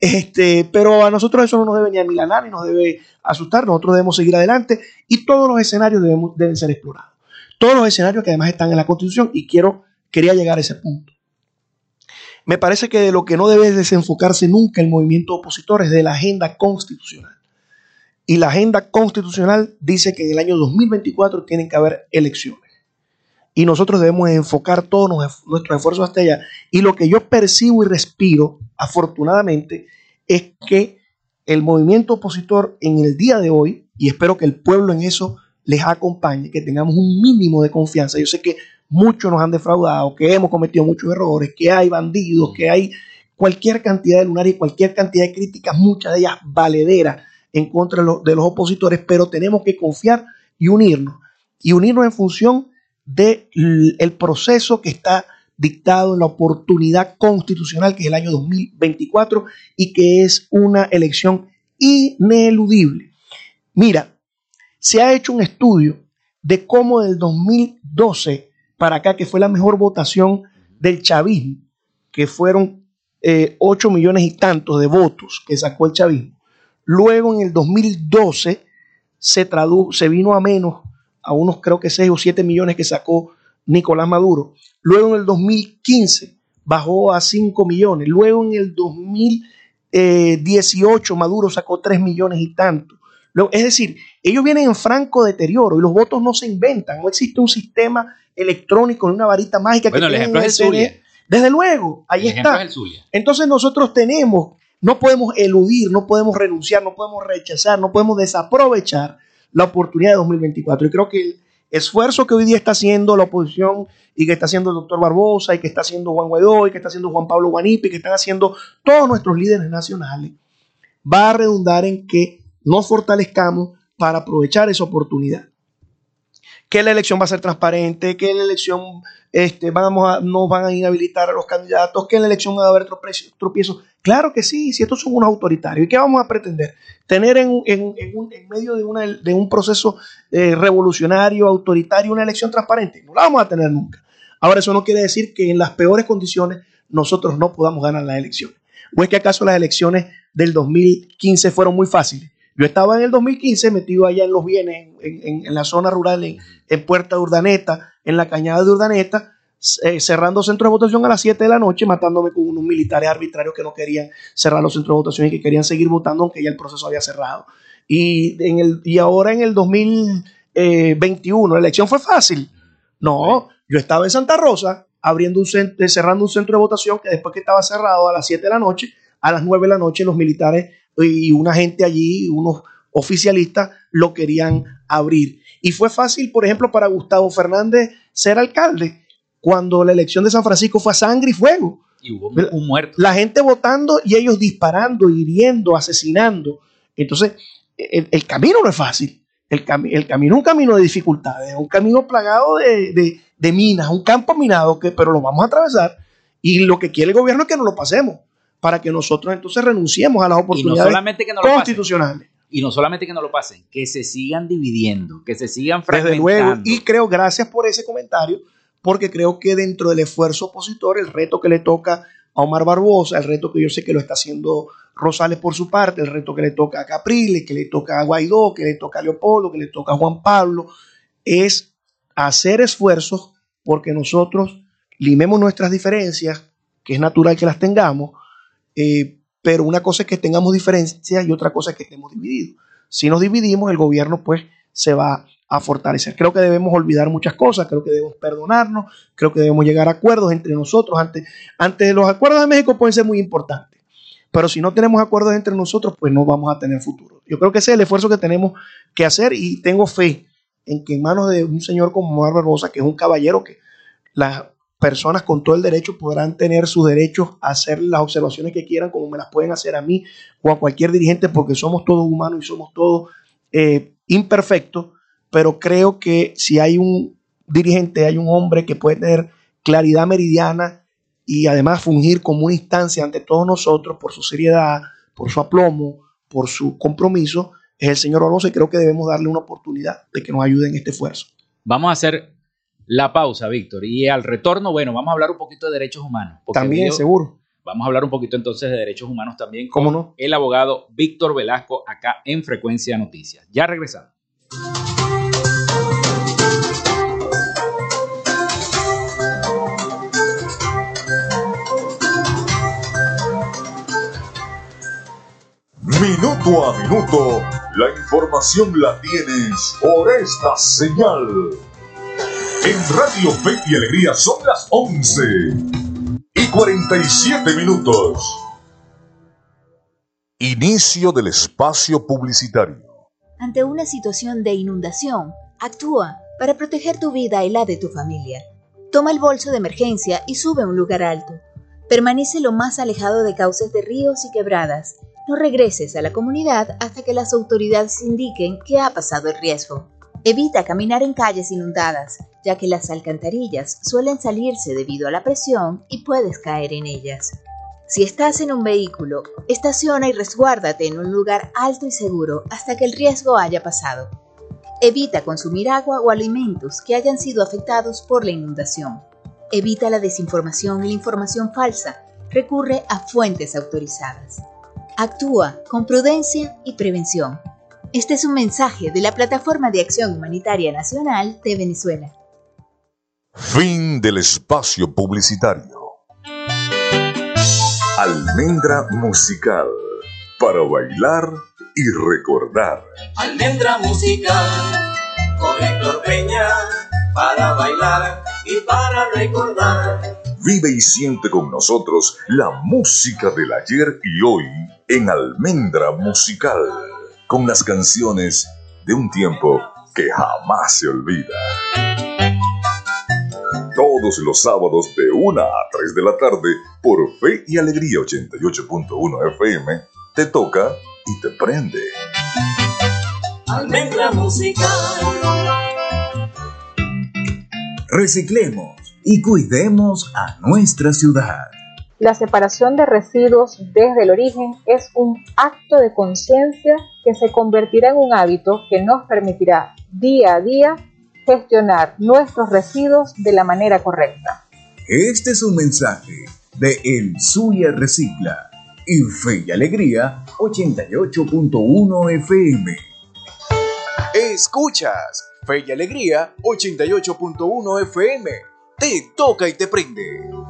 Este, pero a nosotros eso no nos debe ni amilanar ni nos debe asustar, nosotros debemos seguir adelante y todos los escenarios deben ser explorados. Todos los escenarios que además están en la Constitución y quiero, quería llegar a ese punto. Me parece que de lo que no debe desenfocarse nunca el movimiento opositor es de la agenda constitucional. Y la agenda constitucional dice que en el año 2024 tienen que haber elecciones. Y nosotros debemos enfocar todos nuestros esfuerzos hasta allá. Y lo que yo percibo y respiro, afortunadamente, es que el movimiento opositor en el día de hoy, y espero que el pueblo en eso les acompañe, que tengamos un mínimo de confianza. Yo sé que muchos nos han defraudado, que hemos cometido muchos errores, que hay bandidos, que hay cualquier cantidad de lunar y cualquier cantidad de críticas, muchas de ellas valederas en contra de los, opositores, pero tenemos que confiar y unirnos. Y unirnos en función del proceso que está dictado en la oportunidad constitucional, que es el año 2024, y que es una elección ineludible. Mira, se ha hecho un estudio de cómo del 2012 para acá, que fue la mejor votación del chavismo, que fueron eh, 8 millones y tantos de votos que sacó el chavismo. Luego en el 2012 se, se vino a menos a unos creo que 6 o 7 millones que sacó Nicolás Maduro. Luego en el 2015 bajó a 5 millones. Luego en el 2018 Maduro sacó 3 millones y tanto. es decir, ellos vienen en franco deterioro y los votos no se inventan. No existe un sistema electrónico en una varita mágica bueno, que el ejemplo es el Zulia. Desde luego, ahí está. Entonces nosotros tenemos, no podemos eludir, no podemos renunciar, no podemos rechazar, no podemos desaprovechar la oportunidad de 2024. Y creo que el esfuerzo que hoy día está haciendo la oposición y que está haciendo el doctor Barbosa y que está haciendo Juan Guaidó y que está haciendo Juan Pablo Guanipi, que están haciendo todos nuestros líderes nacionales, va a redundar en que nos fortalezcamos para aprovechar esa oportunidad que la elección va a ser transparente, que en la elección este, vamos a, no van a inhabilitar a los candidatos, que en la elección va a haber tropiezos. Claro que sí, si estos son unos autoritarios. ¿Y qué vamos a pretender? Tener en, en, en, medio de, una, de, un proceso eh, revolucionario, autoritario, una elección transparente. No la vamos a tener nunca. Ahora, eso no quiere decir que en las peores condiciones nosotros no podamos ganar las elecciones. ¿O es que acaso las elecciones del 2015 fueron muy fáciles? Yo estaba en el 2015 metido allá en los bienes, en, la zona rural, en, Puerta de Urdaneta, en la cañada de Urdaneta, eh, cerrando centros de votación a las 7 de la noche, matándome con unos militares arbitrarios que no querían cerrar los centros de votación y que querían seguir votando aunque ya el proceso había cerrado. Y, en el, y ahora en el 2021, la elección fue fácil. No, yo estaba en Santa Rosa abriendo un centro, cerrando un centro de votación que después que estaba cerrado a las 7 de la noche, a las 9 de la noche los militares y una gente allí, unos oficialistas, lo querían abrir. Y fue fácil, por ejemplo, para Gustavo Fernández ser alcalde, cuando la elección de San Francisco fue a sangre y fuego. Y hubo un muerto. La gente votando y ellos disparando, hiriendo, asesinando. Entonces, el, camino no es fácil. El, el, camino es un camino de dificultades, un camino plagado de, de, minas, un campo minado, que, pero lo vamos a atravesar. Y lo que quiere el gobierno es que no lo pasemos para que nosotros entonces renunciemos a las oportunidades constitucionales. y no solamente que no lo pasen, que se sigan dividiendo, que se sigan fragmentando. Desde luego, y creo, gracias por ese comentario, porque creo que dentro del esfuerzo opositor, el reto que le toca a Omar Barbosa, el reto que yo sé que lo está haciendo Rosales por su parte, el reto que le toca a Capriles, que le toca a Guaidó, que le toca a Leopoldo, que le toca a Juan Pablo, es hacer esfuerzos porque nosotros limemos nuestras diferencias, que es natural que las tengamos, eh, pero una cosa es que tengamos diferencias y otra cosa es que estemos divididos. Si nos dividimos, el gobierno pues se va a fortalecer. Creo que debemos olvidar muchas cosas, creo que debemos perdonarnos, creo que debemos llegar a acuerdos entre nosotros. Antes, antes los acuerdos de México pueden ser muy importantes, pero si no tenemos acuerdos entre nosotros, pues no vamos a tener futuro. Yo creo que ese es el esfuerzo que tenemos que hacer y tengo fe en que en manos de un señor como Omar Barbosa, que es un caballero que las personas con todo el derecho podrán tener sus derechos a hacer las observaciones que quieran, como me las pueden hacer a mí o a cualquier dirigente, porque somos todos humanos y somos todos eh, imperfectos, pero creo que si hay un dirigente, hay un hombre que puede tener claridad meridiana y además fungir como una instancia ante todos nosotros por su seriedad, por su aplomo, por su compromiso, es el señor Barbosa y creo que debemos darle una oportunidad de que nos ayude en este esfuerzo. Vamos a hacer la pausa, Víctor, y al retorno, bueno, vamos a hablar un poquito de derechos humanos. También, seguro. Vamos a hablar un poquito entonces de derechos humanos también con ¿Cómo no? el abogado Víctor Velasco acá en Frecuencia Noticias. Ya regresamos. Minuto a minuto, la información la tienes por esta señal. En Radio Fe y Alegría son las 11 y 47 minutos. Inicio del espacio publicitario. Ante una situación de inundación, actúa para proteger tu vida y la de tu familia. Toma el bolso de emergencia y sube a un lugar alto. Permanece lo más alejado de cauces de ríos y quebradas. No regreses a la comunidad hasta que las autoridades indiquen que ha pasado el riesgo. Evita caminar en calles inundadas, ya que las alcantarillas suelen salirse debido a la presión y puedes caer en ellas. Si estás en un vehículo, estaciona y resguárdate en un lugar alto y seguro hasta que el riesgo haya pasado. Evita consumir agua o alimentos que hayan sido afectados por la inundación. Evita la desinformación y la información falsa. Recurre a fuentes autorizadas. Actúa con prudencia y prevención. Este es un mensaje de la Plataforma de Acción Humanitaria Nacional de Venezuela. Fin del espacio publicitario. Almendra musical para bailar y recordar. Almendra musical con Héctor Peña para bailar y para recordar. Vive y siente con nosotros la música del ayer y hoy en Almendra Musical, con las canciones de un tiempo que jamás se olvida. Todos los sábados de 1 a 3 de la tarde por Fe y Alegría 88.1 FM, te toca y te prende. Almendra musical. Reciclemos y cuidemos a nuestra ciudad. La separación de residuos desde el origen es un acto de conciencia que se convertirá en un hábito que nos permitirá día a día gestionar nuestros residuos de la manera correcta. Este es un mensaje de El Zulia Recicla y Fe y Alegría 88.1 FM. Escuchas Fe y Alegría 88.1 FM. Te toca y te prende.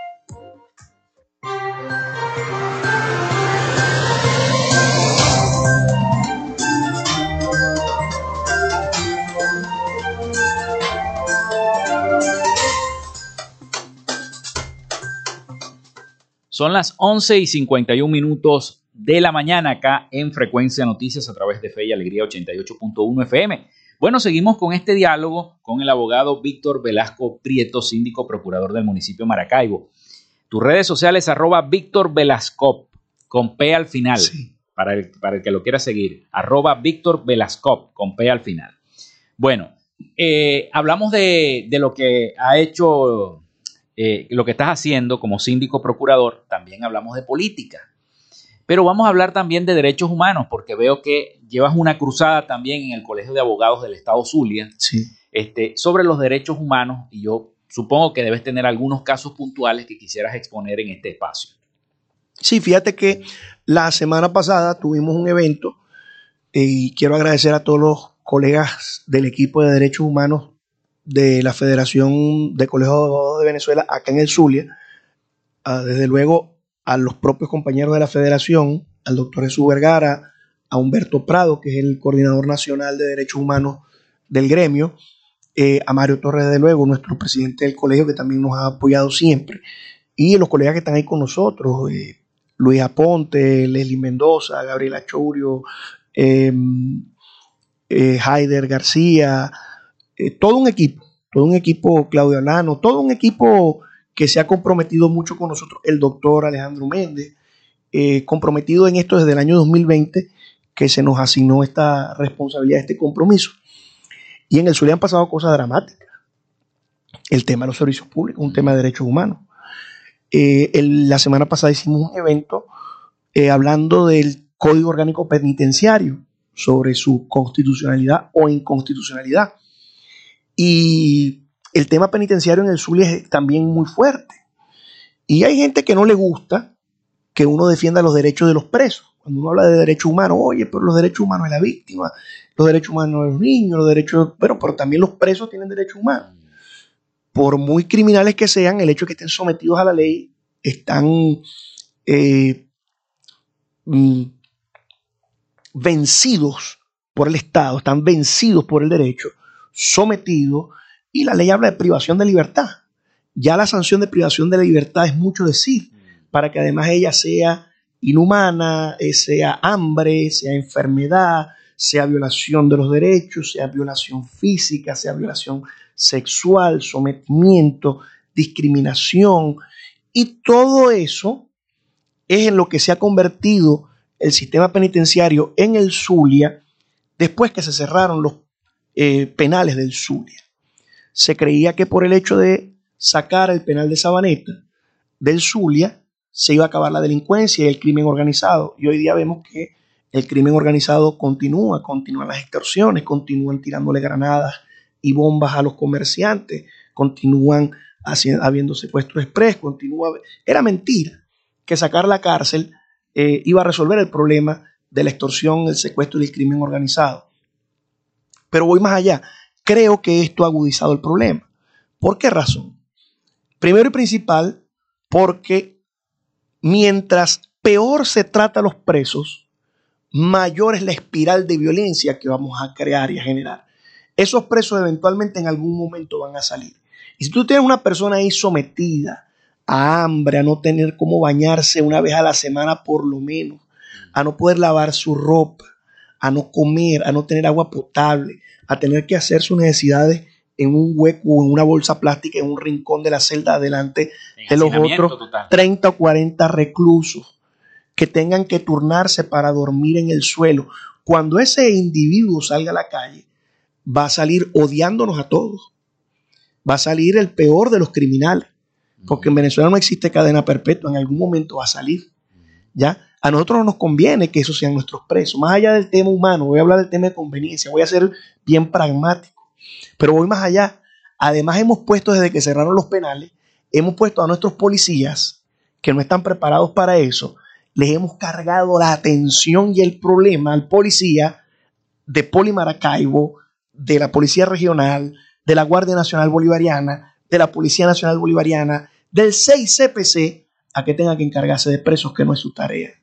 Son las 11 y 51 minutos de la mañana acá en Frecuencia Noticias a través de Fe y Alegría 88.1 FM. Bueno, seguimos con este diálogo con el abogado Víctor Velasco Prieto, síndico procurador del municipio de Maracaibo. Tus redes sociales arroba Víctor Velasco, con P al final, para, el, para el que lo quiera seguir, arroba Víctor Velasco, con P al final. Bueno, eh, hablamos de, de, lo que ha hecho, eh, lo que estás haciendo como síndico procurador, también hablamos de política. Pero vamos a hablar también de derechos humanos, porque veo que llevas una cruzada también en el Colegio de Abogados del Estado Zulia este, sobre los derechos humanos y yo supongo que debes tener algunos casos puntuales que quisieras exponer en este espacio. Sí, fíjate que la semana pasada tuvimos un evento eh, y quiero agradecer a todos los colegas del equipo de derechos humanos de la Federación de Colegios de Abogados de Venezuela acá en el Zulia. Ah, desde luego a los propios compañeros de la federación, al doctor Jesús Vergara, a Humberto Prado, que es el coordinador nacional de derechos humanos del gremio, eh, a Mario Torres, de luego, nuestro presidente del colegio, que también nos ha apoyado siempre, y los colegas que están ahí con nosotros, eh, Luis Aponte, Leslie Mendoza, Gabriela Chourio, em, eh, Haider García, todo un equipo, todo un equipo, Claudio Alano, todo un equipo que se ha comprometido mucho con nosotros, el doctor Alejandro Méndez, comprometido en esto desde el año 2020, que se nos asignó esta responsabilidad, este compromiso. Y en el Zulia han pasado cosas dramáticas. El tema de los servicios públicos, un tema de derechos humanos. Eh, la semana pasada hicimos un evento eh, hablando del Código Orgánico Penitenciario, sobre su constitucionalidad o inconstitucionalidad. Y el tema penitenciario en el Zulia es también muy fuerte. Y hay gente que no le gusta que uno defienda los derechos de los presos. Cuando uno habla de derechos humanos, oye, pero los derechos humanos de la víctima, los derechos humanos de los niños, los derechos, pero, pero también los presos tienen derechos humanos. Por muy criminales que sean, el hecho de que estén sometidos a la ley, están eh, mm, vencidos por el Estado, están vencidos por el derecho, sometidos, y la ley habla de privación de libertad. Ya la sanción de privación de libertad es mucho decir, para que además ella sea inhumana, eh, sea hambre, sea enfermedad, sea violación de los derechos, sea violación física, sea violación sexual, sometimiento, discriminación. Y todo eso es en lo que se ha convertido el sistema penitenciario en el Zulia después que se cerraron los eh, penales del Zulia. Se creía que por el hecho de sacar el penal de Sabaneta del Zulia, se iba a acabar la delincuencia y el crimen organizado. Y hoy día vemos que el crimen organizado continúa, continúan las extorsiones, continúan tirándole granadas y bombas a los comerciantes, continúan habiendo secuestros express, continúa... Era mentira que sacar la cárcel eh, iba a resolver el problema de la extorsión, el secuestro y el crimen organizado. Pero voy más allá. Creo que esto ha agudizado el problema. ¿Por qué razón? Primero y principal, porque mientras peor se trata a los presos, mayor es la espiral de violencia que vamos a crear y a generar. Esos presos eventualmente en algún momento van a salir. Y si tú tienes una persona ahí sometida a hambre, a no tener cómo bañarse una vez a la semana por lo menos, a no poder lavar su ropa, a no comer, a no tener agua potable, a tener que hacer sus necesidades en un hueco o en una bolsa plástica en un rincón de la celda delante de los otros 30 o 40 reclusos que tengan que turnarse para dormir en el suelo. Cuando ese individuo salga a la calle, va a salir odiándonos a todos. Va a salir el peor de los criminales. Porque en Venezuela no existe cadena perpetua, en algún momento va a salir. ¿Ya? A nosotros no nos conviene que esos sean nuestros presos. Más allá del tema humano, voy a hablar del tema de conveniencia, voy a ser bien pragmático. Pero voy más allá. Además hemos puesto desde que cerraron los penales, hemos puesto a nuestros policías que no están preparados para eso, les hemos cargado la atención y el problema al policía de Poli Maracaibo, de la Policía Regional, de la Guardia Nacional Bolivariana, de la Policía Nacional Bolivariana, del 6CPC, a que tenga que encargarse de presos, que no es su tarea.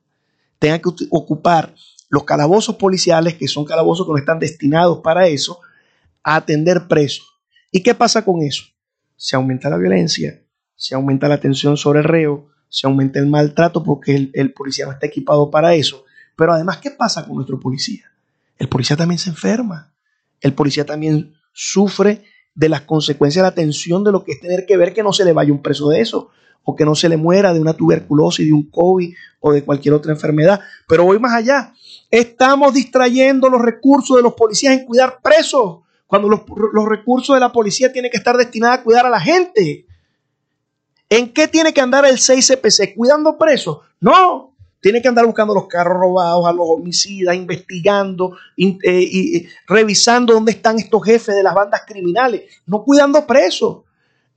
Tenga que ocupar los calabozos policiales, que son calabozos que no están destinados para eso, a atender presos. ¿Y qué pasa con eso? Se aumenta la violencia, se aumenta la tensión sobre el reo, se aumenta el maltrato porque el, policía no está equipado para eso. Pero además, ¿qué pasa con nuestro policía? El policía también se enferma. El policía también sufre de las consecuencias la tensión de lo que es tener que ver que no se le vaya un preso de eso o que no se le muera de una tuberculosis, de un COVID o de cualquier otra enfermedad. Pero voy más allá. Estamos distrayendo los recursos de los policías en cuidar presos, cuando los, los recursos de la policía tienen que estar destinados a cuidar a la gente. ¿En qué tiene que andar el 6CPC? ¿Cuidando presos? No, tiene que andar buscando los carros robados, a los homicidas, investigando, in- eh, y revisando dónde están estos jefes de las bandas criminales, no cuidando presos.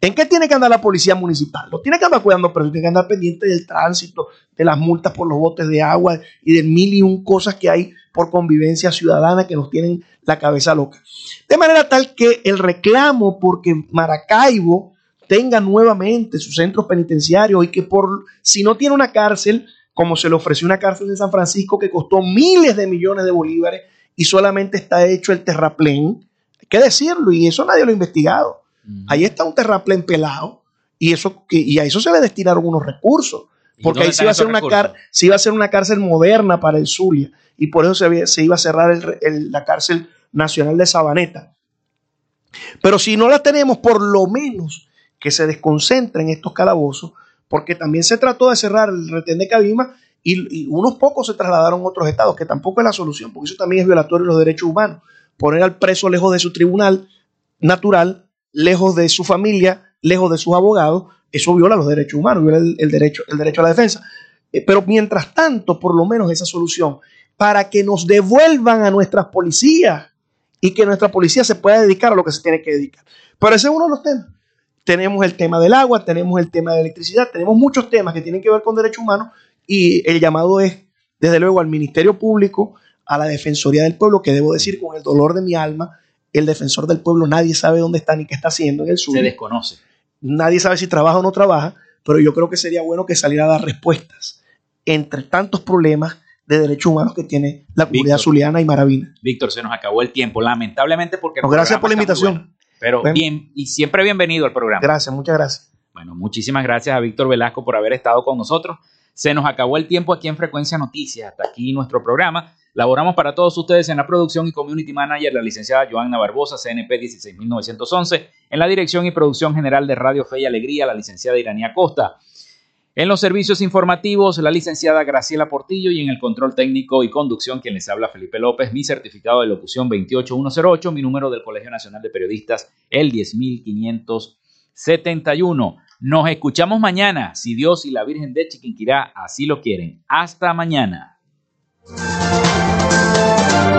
¿En qué tiene que andar la policía municipal? No tiene que andar cuidando presos, tiene que andar pendiente del tránsito, de las multas por los botes de agua y de mil y un cosas que hay por convivencia ciudadana que nos tienen la cabeza loca. De manera tal que el reclamo porque Maracaibo tenga nuevamente sus centros penitenciarios y que por si no tiene una cárcel, como se le ofreció una cárcel en San Francisco que costó miles de millones de bolívares y solamente está hecho el terraplén, hay que decirlo, y eso nadie lo ha investigado. Ahí está un terraplén pelado y, eso, y a eso se le destinaron unos recursos. ¿Y Porque ahí se iba, a hacer una car- se iba a hacer una cárcel moderna para el Zulia y por eso se, había- se iba a cerrar el- la cárcel nacional de Sabaneta. Pero si no la tenemos, por lo menos que se desconcentren estos calabozos, porque también se trató de cerrar el retén de Cabima y, y unos pocos se trasladaron a otros estados, que tampoco es la solución, porque eso también es violatorio de los derechos humanos. Poner al preso lejos de su tribunal natural, lejos de su familia, lejos de sus abogados, eso viola los derechos humanos, viola el, derecho, el derecho a la defensa. Eh, pero mientras tanto, por lo menos esa solución, para que nos devuelvan a nuestras policías y que nuestra policía se pueda dedicar a lo que se tiene que dedicar. Pero ese es uno de los temas. Tenemos el tema del agua, tenemos el tema de electricidad, tenemos muchos temas que tienen que ver con derechos humanos y el llamado es, desde luego, al Ministerio Público, a la Defensoría del Pueblo, que debo decir con el dolor de mi alma, el defensor del pueblo nadie sabe dónde está ni qué está haciendo en el sur. Se desconoce. Nadie sabe si trabaja o no trabaja, pero yo creo que sería bueno que saliera a dar respuestas entre tantos problemas de derechos humanos que tiene la comunidad Víctor. zuliana y maravina. Víctor, se nos acabó el tiempo, lamentablemente porque... No, gracias por la invitación. bueno. pero Bueno. bien, y siempre bienvenido al programa. Gracias, muchas gracias. Bueno, muchísimas gracias a Víctor Velasco por haber estado con nosotros. Se nos acabó el tiempo aquí en Frecuencia Noticias. Hasta aquí nuestro programa. Laboramos para todos ustedes en la producción y community manager, la licenciada Joanna Barbosa, CNP 16911. En la dirección y producción general de Radio Fe y Alegría, la licenciada Iranía Costa. En los servicios informativos, la licenciada Graciela Portillo y en el control técnico y conducción, quien les habla Felipe López, mi certificado de locución 28108, mi número del Colegio Nacional de Periodistas, el 10571. Nos escuchamos mañana, si Dios y la Virgen de Chiquinquirá así lo quieren. Hasta mañana.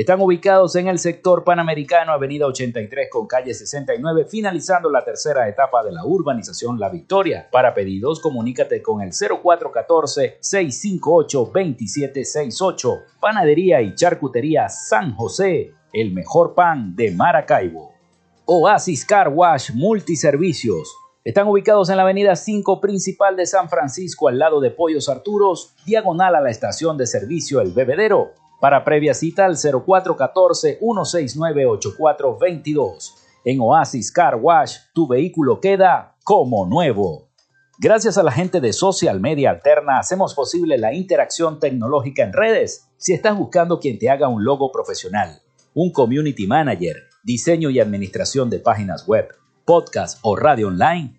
Están ubicados en el sector panamericano, Avenida 83 con calle 69, finalizando la tercera etapa de la urbanización La Victoria. Para pedidos, comunícate con el 0414-658-2768. Panadería y Charcutería San José, el mejor pan de Maracaibo. Oasis Car Wash Multiservicios. Están ubicados en la avenida 5 principal de San Francisco, al lado de Pollos Arturos, diagonal a la estación de servicio El Bebedero. Para previa cita al 0414-169-8422. En Oasis Car Wash, tu vehículo queda como nuevo. Gracias a la gente de Social Media Alterna hacemos posible la interacción tecnológica en redes. Si estás buscando quien te haga un logo profesional, un community manager, diseño y administración de páginas web, podcast o radio online,